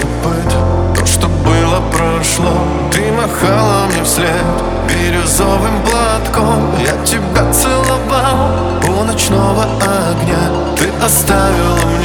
забыт То, что было, прошло. Ты махала мне вслед Бирюзовым платком. Я тебя целовал У ночного огня. Ты оставила мне